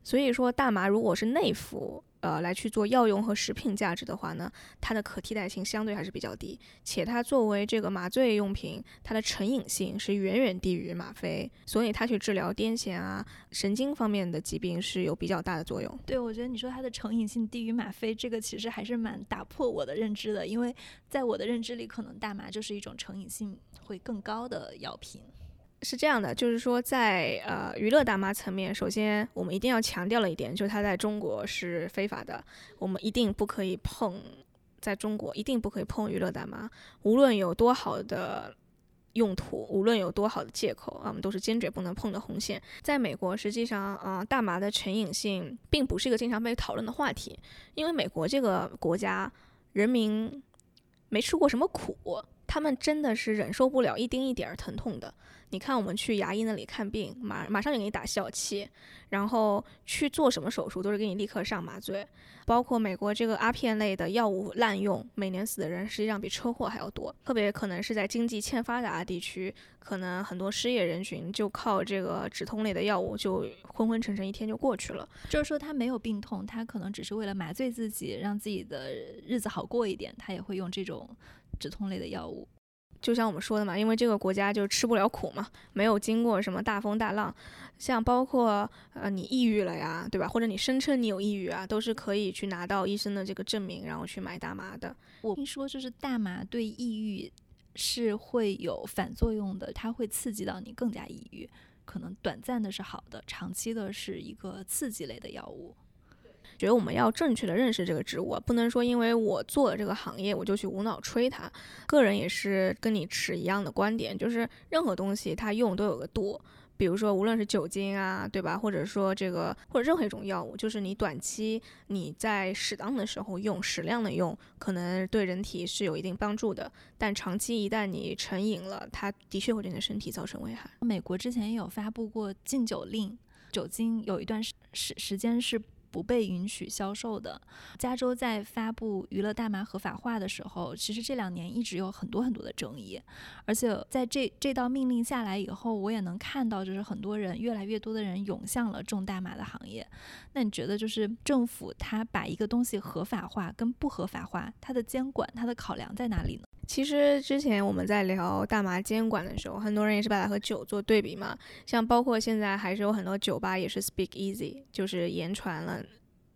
所以说，大麻如果是内服。呃，来去做药用和食品价值的话呢，它的可替代性相对还是比较低，且它作为这个麻醉用品，它的成瘾性是远远低于吗啡，所以它去治疗癫痫啊、神经方面的疾病是有比较大的作用。对，我觉得你说它的成瘾性低于吗啡，这个其实还是蛮打破我的认知的，因为在我的认知里，可能大麻就是一种成瘾性会更高的药品。是这样的，就是说，在呃娱乐大麻层面，首先我们一定要强调了一点，就是它在中国是非法的，我们一定不可以碰，在中国一定不可以碰娱乐大麻，无论有多好的用途，无论有多好的借口啊，我们都是坚决不能碰的红线。在美国，实际上啊，大麻的成瘾性并不是一个经常被讨论的话题，因为美国这个国家人民没吃过什么苦，他们真的是忍受不了一丁一点儿疼痛的。你看，我们去牙医那里看病，马马上就给你打笑气，然后去做什么手术都是给你立刻上麻醉。包括美国这个阿片类的药物滥用，每年死的人实际上比车祸还要多。特别可能是在经济欠发达的地区，可能很多失业人群就靠这个止痛类的药物就昏昏沉沉一天就过去了。就是说他没有病痛，他可能只是为了麻醉自己，让自己的日子好过一点，他也会用这种止痛类的药物。就像我们说的嘛，因为这个国家就吃不了苦嘛，没有经过什么大风大浪，像包括呃你抑郁了呀，对吧？或者你声称你有抑郁啊，都是可以去拿到医生的这个证明，然后去买大麻的。我听说就是大麻对抑郁是会有反作用的，它会刺激到你更加抑郁，可能短暂的是好的，长期的是一个刺激类的药物。觉得我们要正确的认识这个植物，不能说因为我做了这个行业，我就去无脑吹它。个人也是跟你持一样的观点，就是任何东西它用都有个度。比如说，无论是酒精啊，对吧？或者说这个，或者任何一种药物，就是你短期你在适当的时候用，适量的用，可能对人体是有一定帮助的。但长期一旦你成瘾了，它的确会对你的身体造成危害。美国之前也有发布过禁酒令，酒精有一段时时时间是。不被允许销售的。加州在发布娱乐大麻合法化的时候，其实这两年一直有很多很多的争议。而且在这这道命令下来以后，我也能看到，就是很多人越来越多的人涌向了种大麻的行业。那你觉得，就是政府它把一个东西合法化跟不合法化，它的监管、它的考量在哪里呢？其实之前我们在聊大麻监管的时候，很多人也是把它和酒做对比嘛。像包括现在还是有很多酒吧也是 speak easy，就是言传了，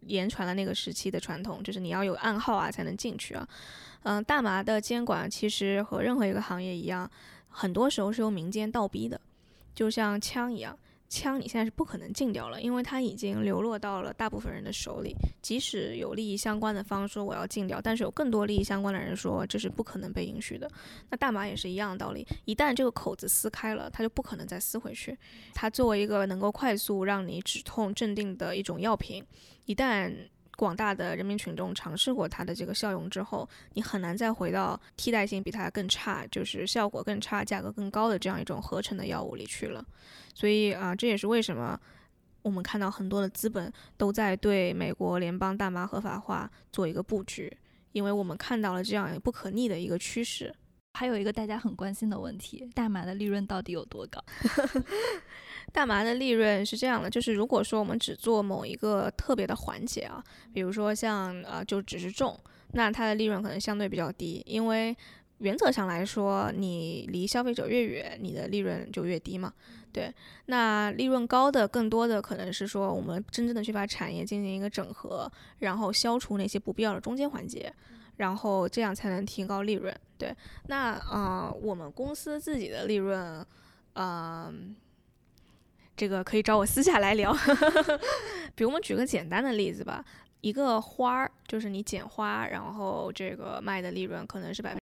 言传了那个时期的传统，就是你要有暗号啊才能进去啊。嗯，大麻的监管其实和任何一个行业一样，很多时候是由民间倒逼的，就像枪一样。枪你现在是不可能禁掉了，因为它已经流落到了大部分人的手里。即使有利益相关的方说我要禁掉，但是有更多利益相关的人说这是不可能被允许的。那大麻也是一样的道理，一旦这个口子撕开了，它就不可能再撕回去。它作为一个能够快速让你止痛镇定的一种药品，一旦广大的人民群众尝试过它的这个效用之后，你很难再回到替代性比它更差，就是效果更差、价格更高的这样一种合成的药物里去了。所以啊，这也是为什么我们看到很多的资本都在对美国联邦大麻合法化做一个布局，因为我们看到了这样不可逆的一个趋势。还有一个大家很关心的问题：大麻的利润到底有多高？<laughs> 大麻的利润是这样的，就是如果说我们只做某一个特别的环节啊，比如说像呃，就只是种，那它的利润可能相对比较低，因为原则上来说，你离消费者越远，你的利润就越低嘛。对，那利润高的更多的可能是说，我们真正的去把产业进行一个整合，然后消除那些不必要的中间环节，然后这样才能提高利润。对，那啊，我们公司自己的利润，嗯。这个可以找我私下来聊，<laughs> 比如我们举个简单的例子吧，一个花儿就是你剪花，然后这个卖的利润可能是百分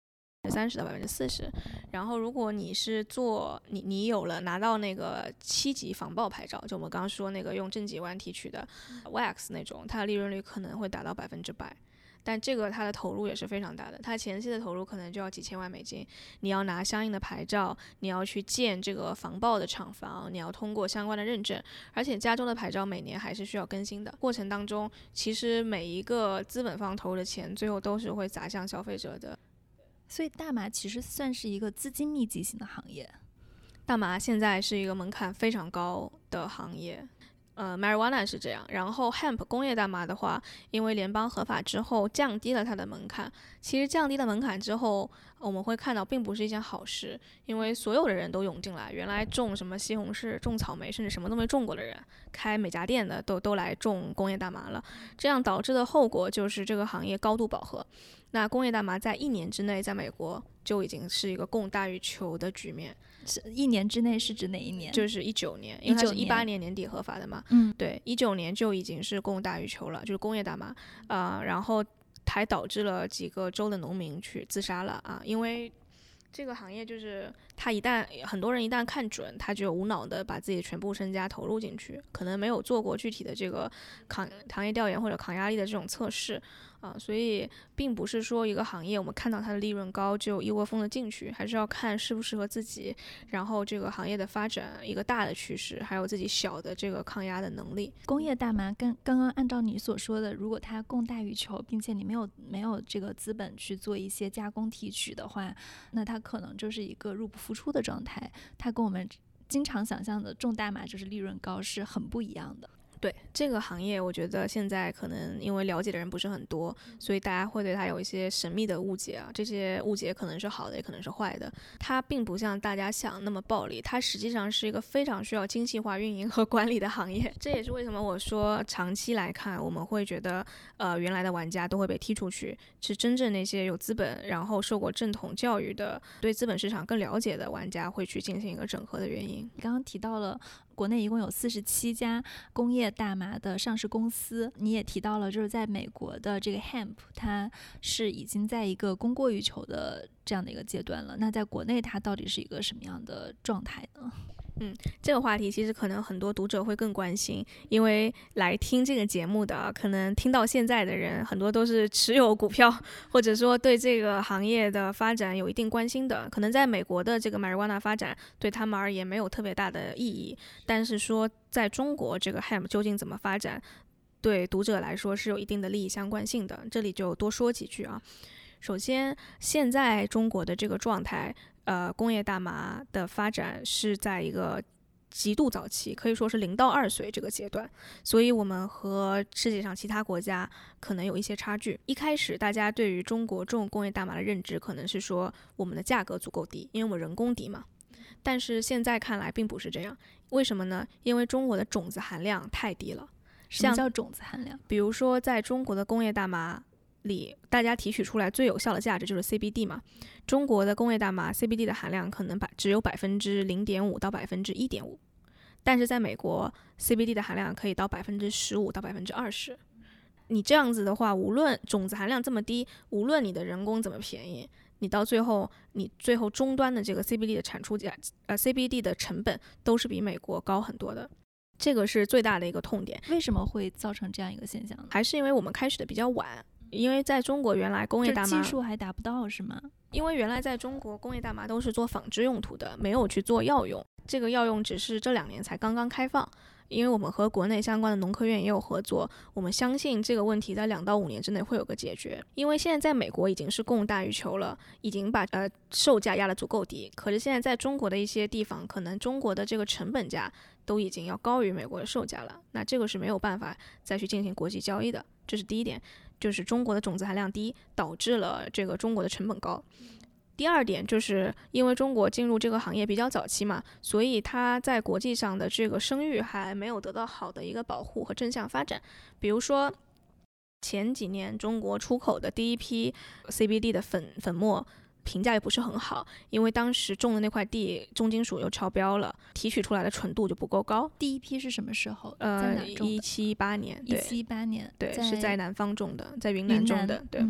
之三十到百分之四十，然后如果你是做你你有了拿到那个七级防爆牌照，就我们刚刚说那个用正极烷提取的 wax 那种，它的利润率可能会达到百分之百。但这个它的投入也是非常大的，它前期的投入可能就要几千万美金，你要拿相应的牌照，你要去建这个防爆的厂房，你要通过相关的认证，而且加州的牌照每年还是需要更新的。过程当中，其实每一个资本方投入的钱，最后都是会砸向消费者的。所以大麻其实算是一个资金密集型的行业。大麻现在是一个门槛非常高的行业。呃，marijuana 是这样，然后 hemp 工业大麻的话，因为联邦合法之后降低了它的门槛。其实降低了门槛之后，我们会看到并不是一件好事，因为所有的人都涌进来，原来种什么西红柿、种草莓，甚至什么都没种过的人，开美甲店的都都来种工业大麻了。这样导致的后果就是这个行业高度饱和。那工业大麻在一年之内，在美国就已经是一个供大于求的局面。是一年之内是指哪一年？就是一九年，因为它是一八年年底合法的嘛。嗯，对，一九年就已经是供大于求了，就是工业大麻啊，然后还导致了几个州的农民去自杀了啊，因为这个行业就是他一旦很多人一旦看准，他就无脑的把自己全部身家投入进去，可能没有做过具体的这个抗行业调研或者抗压力的这种测试。啊，所以并不是说一个行业我们看到它的利润高就一窝蜂的进去，还是要看适不适合自己，然后这个行业的发展一个大的趋势，还有自己小的这个抗压的能力。工业大麻跟刚刚按照你所说的，如果它供大于求，并且你没有没有这个资本去做一些加工提取的话，那它可能就是一个入不敷出的状态。它跟我们经常想象的种大麻就是利润高是很不一样的。对这个行业，我觉得现在可能因为了解的人不是很多，所以大家会对它有一些神秘的误解啊。这些误解可能是好的，也可能是坏的。它并不像大家想那么暴利，它实际上是一个非常需要精细化运营和管理的行业。这也是为什么我说长期来看，我们会觉得，呃，原来的玩家都会被踢出去，是真正那些有资本，然后受过正统教育的，对资本市场更了解的玩家会去进行一个整合的原因。你刚刚提到了。国内一共有四十七家工业大麻的上市公司，你也提到了，就是在美国的这个 hemp，它是已经在一个供过于求的这样的一个阶段了。那在国内，它到底是一个什么样的状态呢？嗯，这个话题其实可能很多读者会更关心，因为来听这个节目的，可能听到现在的人很多都是持有股票，或者说对这个行业的发展有一定关心的。可能在美国的这个 marijuana 发展对他们而言没有特别大的意义，但是说在中国这个 hemp 究竟怎么发展，对读者来说是有一定的利益相关性的。这里就多说几句啊。首先，现在中国的这个状态。呃，工业大麻的发展是在一个极度早期，可以说是零到二岁这个阶段，所以我们和世界上其他国家可能有一些差距。一开始，大家对于中国种工业大麻的认知可能是说我们的价格足够低，因为我们人工低嘛。但是现在看来并不是这样，为什么呢？因为中国的种子含量太低了。什么叫种子含量？比如说，在中国的工业大麻。里大家提取出来最有效的价值就是 CBD 嘛。中国的工业大麻 CBD 的含量可能百只有百分之零点五到百分之一点五，但是在美国 CBD 的含量可以到百分之十五到百分之二十。你这样子的话，无论种子含量这么低，无论你的人工怎么便宜，你到最后你最后终端的这个 CBD 的产出价呃 CBD 的成本都是比美国高很多的。这个是最大的一个痛点。为什么会造成这样一个现象呢？还是因为我们开始的比较晚。因为在中国原来工业大麻技术还达不到是吗？因为原来在中国工业大麻都是做纺织用途的，没有去做药用。这个药用只是这两年才刚刚开放。因为我们和国内相关的农科院也有合作，我们相信这个问题在两到五年之内会有个解决。因为现在在美国已经是供大于求了，已经把呃售价压得足够低。可是现在在中国的一些地方，可能中国的这个成本价都已经要高于美国的售价了，那这个是没有办法再去进行国际交易的。这是第一点。就是中国的种子含量低，导致了这个中国的成本高。第二点，就是因为中国进入这个行业比较早期嘛，所以它在国际上的这个声誉还没有得到好的一个保护和正向发展。比如说，前几年中国出口的第一批 CBD 的粉粉末。评价也不是很好，因为当时种的那块地重金属又超标了，提取出来的纯度就不够高。第一批是什么时候？呃，一七一八年。一七一八年。对，是在南方种的，在云南种的。对。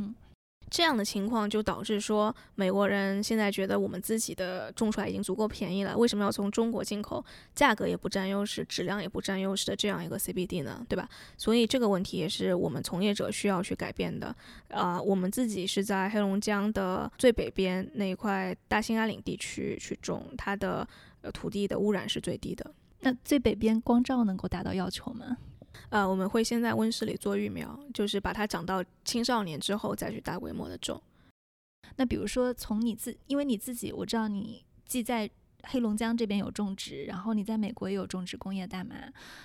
这样的情况就导致说，美国人现在觉得我们自己的种出来已经足够便宜了，为什么要从中国进口？价格也不占优势，质量也不占优势的这样一个 CBD 呢？对吧？所以这个问题也是我们从业者需要去改变的。啊，我们自己是在黑龙江的最北边那一块大兴安岭地区去种，它的土地的污染是最低的。那最北边光照能够达到要求吗？呃，我们会先在温室里做育苗，就是把它长到青少年之后再去大规模的种。那比如说从你自，因为你自己我知道你既在黑龙江这边有种植，然后你在美国也有种植工业大麻，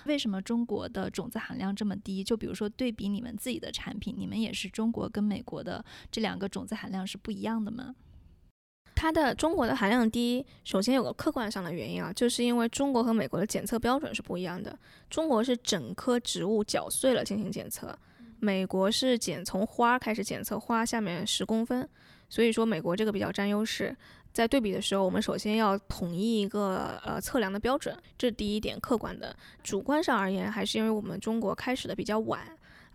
为什么中国的种子含量这么低？就比如说对比你们自己的产品，你们也是中国跟美国的这两个种子含量是不一样的吗？它的中国的含量低，首先有个客观上的原因啊，就是因为中国和美国的检测标准是不一样的。中国是整棵植物搅碎了进行检测，美国是检从花开始检测花下面十公分，所以说美国这个比较占优势。在对比的时候，我们首先要统一一个呃测量的标准，这是第一点客观的。主观上而言，还是因为我们中国开始的比较晚。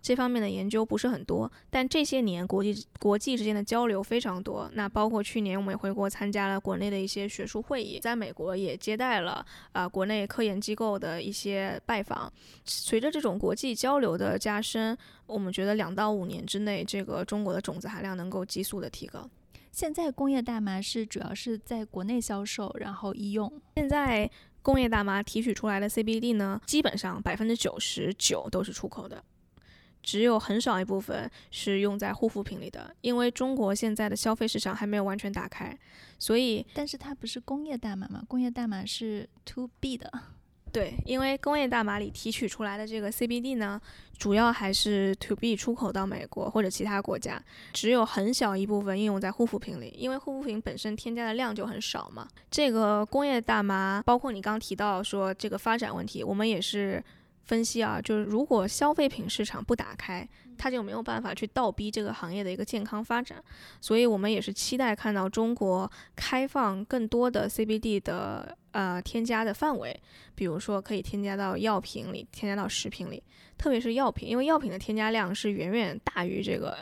这方面的研究不是很多，但这些年国际国际之间的交流非常多。那包括去年我们也回国参加了国内的一些学术会议，在美国也接待了啊国内科研机构的一些拜访。随着这种国际交流的加深，我们觉得两到五年之内，这个中国的种子含量能够急速的提高。现在工业大麻是主要是在国内销售，然后医用。现在工业大麻提取出来的 CBD 呢，基本上百分之九十九都是出口的。只有很少一部分是用在护肤品里的，因为中国现在的消费市场还没有完全打开，所以，但是它不是工业大麻吗？工业大麻是 to B 的，对，因为工业大麻里提取出来的这个 CBD 呢，主要还是 to B 出口到美国或者其他国家，只有很小一部分应用在护肤品里，因为护肤品本身添加的量就很少嘛。这个工业大麻，包括你刚提到说这个发展问题，我们也是。分析啊，就是如果消费品市场不打开，它就没有办法去倒逼这个行业的一个健康发展。所以我们也是期待看到中国开放更多的 CBD 的呃添加的范围，比如说可以添加到药品里，添加到食品里，特别是药品，因为药品的添加量是远远大于这个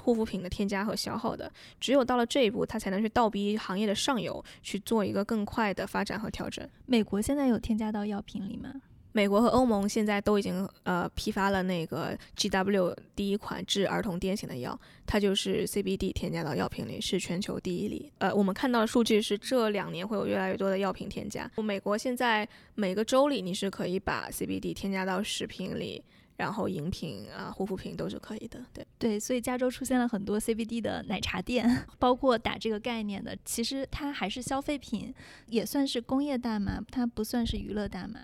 护肤品的添加和消耗的。只有到了这一步，它才能去倒逼行业的上游去做一个更快的发展和调整。美国现在有添加到药品里吗？美国和欧盟现在都已经呃批发了那个 GW 第一款治儿童癫痫的药，它就是 CBD 添加到药品里，是全球第一例。呃，我们看到的数据是这两年会有越来越多的药品添加。美国现在每个州里你是可以把 CBD 添加到食品里，然后饮品啊、护肤品都是可以的。对对，所以加州出现了很多 CBD 的奶茶店，<laughs> 包括打这个概念的，其实它还是消费品，也算是工业大麻，它不算是娱乐大麻。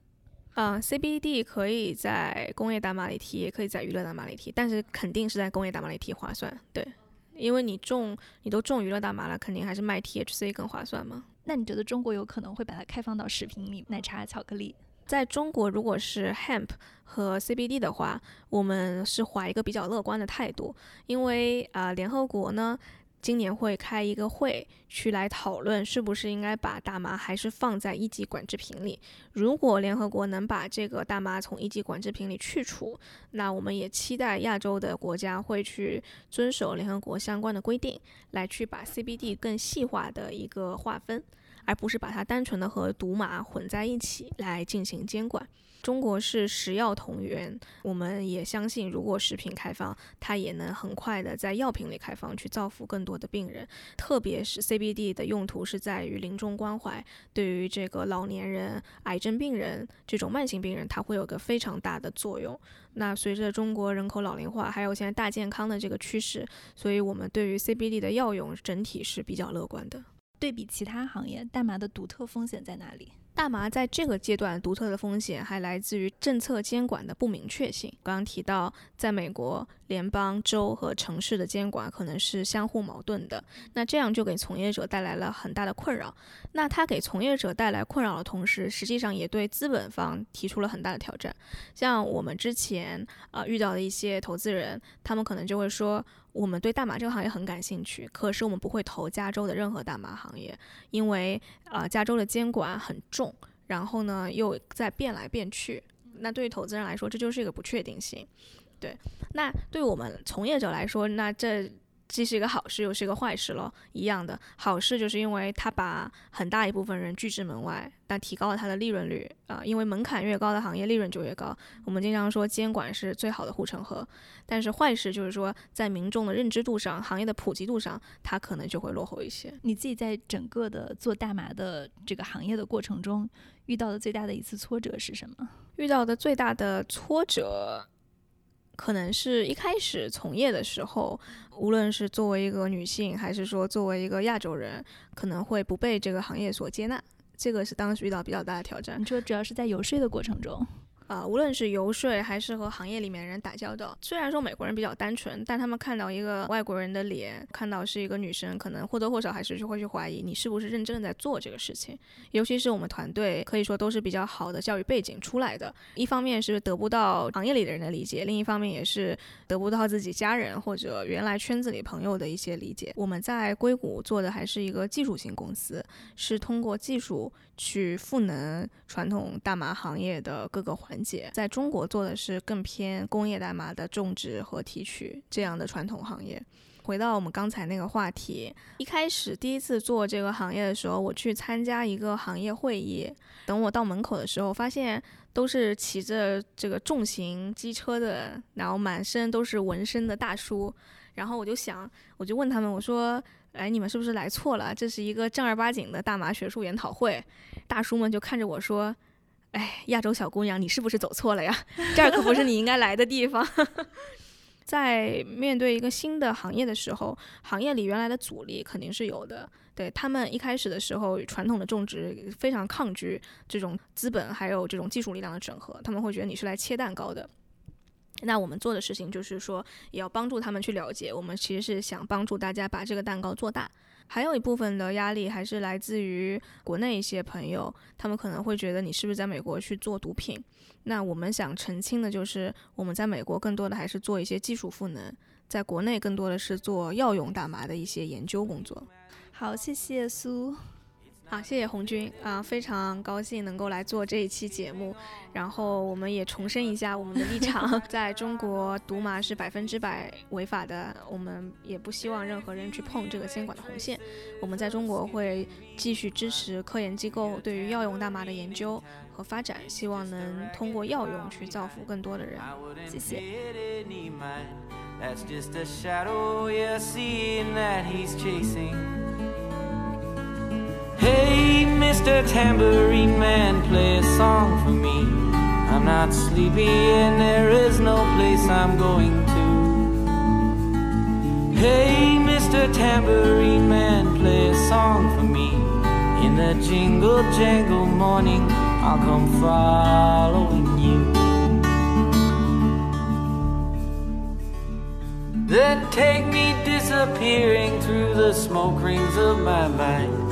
啊，CBD 可以在工业大麻里提，也可以在娱乐大麻里提，但是肯定是在工业大麻里提划算。对，因为你种，你都种娱乐大麻了，肯定还是卖 THC 更划算嘛。那你觉得中国有可能会把它开放到食品里，奶茶、巧克力？在中国，如果是 Hemp 和 CBD 的话，我们是怀一个比较乐观的态度，因为啊，联合国呢。今年会开一个会，去来讨论是不是应该把大麻还是放在一级管制品里。如果联合国能把这个大麻从一级管制品里去除，那我们也期待亚洲的国家会去遵守联合国相关的规定，来去把 CBD 更细化的一个划分，而不是把它单纯的和毒麻混在一起来进行监管。中国是食药同源，我们也相信，如果食品开放，它也能很快的在药品里开放，去造福更多的病人。特别是 CBD 的用途是在于临终关怀，对于这个老年人、癌症病人这种慢性病人，它会有个非常大的作用。那随着中国人口老龄化，还有现在大健康的这个趋势，所以我们对于 CBD 的药用整体是比较乐观的。对比其他行业，大麻的独特风险在哪里？大麻在这个阶段独特的风险还来自于政策监管的不明确性。刚刚提到，在美国，联邦、州和城市的监管可能是相互矛盾的，那这样就给从业者带来了很大的困扰。那它给从业者带来困扰的同时，实际上也对资本方提出了很大的挑战。像我们之前啊遇到的一些投资人，他们可能就会说。我们对大麻这个行业很感兴趣，可是我们不会投加州的任何大麻行业，因为呃加州的监管很重，然后呢又在变来变去，那对于投资人来说这就是一个不确定性。对，那对我们从业者来说，那这既是一个好事，又是一个坏事咯。一样的好事就是因为它把很大一部分人拒之门外，但提高了它的利润率啊。因为门槛越高的行业，利润就越高。我们经常说监管是最好的护城河，但是坏事就是说，在民众的认知度上，行业的普及度上，它可能就会落后一些。你自己在整个的做大麻的这个行业的过程中，遇到的最大的一次挫折是什么？遇到的最大的挫折。可能是一开始从业的时候，无论是作为一个女性，还是说作为一个亚洲人，可能会不被这个行业所接纳，这个是当时遇到比较大的挑战。你说主要是在游说的过程中。啊，无论是游说还是和行业里面人打交道，虽然说美国人比较单纯，但他们看到一个外国人的脸，看到是一个女生，可能或多或少还是会去怀疑你是不是认真的在做这个事情。尤其是我们团队可以说都是比较好的教育背景出来的，一方面是得不到行业里的人的理解，另一方面也是得不到自己家人或者原来圈子里朋友的一些理解。我们在硅谷做的还是一个技术型公司，是通过技术去赋能传统大麻行业的各个环。在中国做的是更偏工业大麻的种植和提取这样的传统行业。回到我们刚才那个话题，一开始第一次做这个行业的时候，我去参加一个行业会议，等我到门口的时候，发现都是骑着这个重型机车的，然后满身都是纹身的大叔。然后我就想，我就问他们，我说：“哎，你们是不是来错了？这是一个正儿八经的大麻学术研讨会。”大叔们就看着我说。哎，亚洲小姑娘，你是不是走错了呀？<laughs> 这儿可不是你应该来的地方。<laughs> 在面对一个新的行业的时候，行业里原来的阻力肯定是有的。对他们一开始的时候，传统的种植非常抗拒这种资本还有这种技术力量的整合，他们会觉得你是来切蛋糕的。那我们做的事情就是说，也要帮助他们去了解，我们其实是想帮助大家把这个蛋糕做大。还有一部分的压力还是来自于国内一些朋友，他们可能会觉得你是不是在美国去做毒品？那我们想澄清的就是，我们在美国更多的还是做一些技术赋能，在国内更多的是做药用大麻的一些研究工作。好，谢谢苏。好，谢谢红军啊，非常高兴能够来做这一期节目。然后我们也重申一下我们的立场，<laughs> 在中国毒麻是百分之百违法的，我们也不希望任何人去碰这个监管的红线。我们在中国会继续支持科研机构对于药用大麻的研究和发展，希望能通过药用去造福更多的人。谢谢。Hey, Mr. Tambourine Man, play a song for me. I'm not sleepy and there is no place I'm going to. Hey, Mr. Tambourine Man, play a song for me. In the jingle jangle morning, I'll come following you. Then take me disappearing through the smoke rings of my mind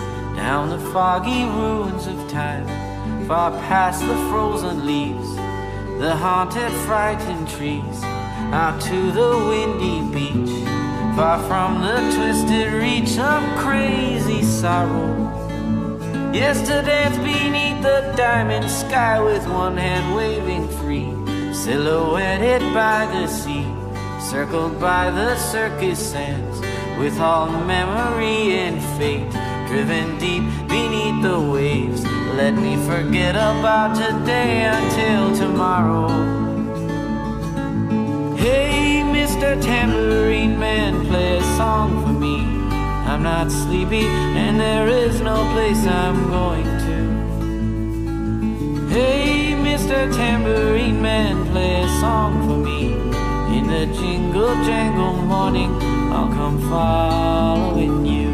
down the foggy ruins of time, far past the frozen leaves, the haunted, frightened trees, out to the windy beach, far from the twisted reach of crazy sorrow. Yes, to dance beneath the diamond sky with one hand waving free, silhouetted by the sea, circled by the circus sands, with all memory and fate driven deep beneath the waves. Let me forget about today until tomorrow. Hey, Mr. Tambourine Man, play a song for me. I'm not sleepy, and there is no place I'm going to. Hey, Mr. Tambourine Man, play a song for me. In the jingle jangle morning, I'll come following you.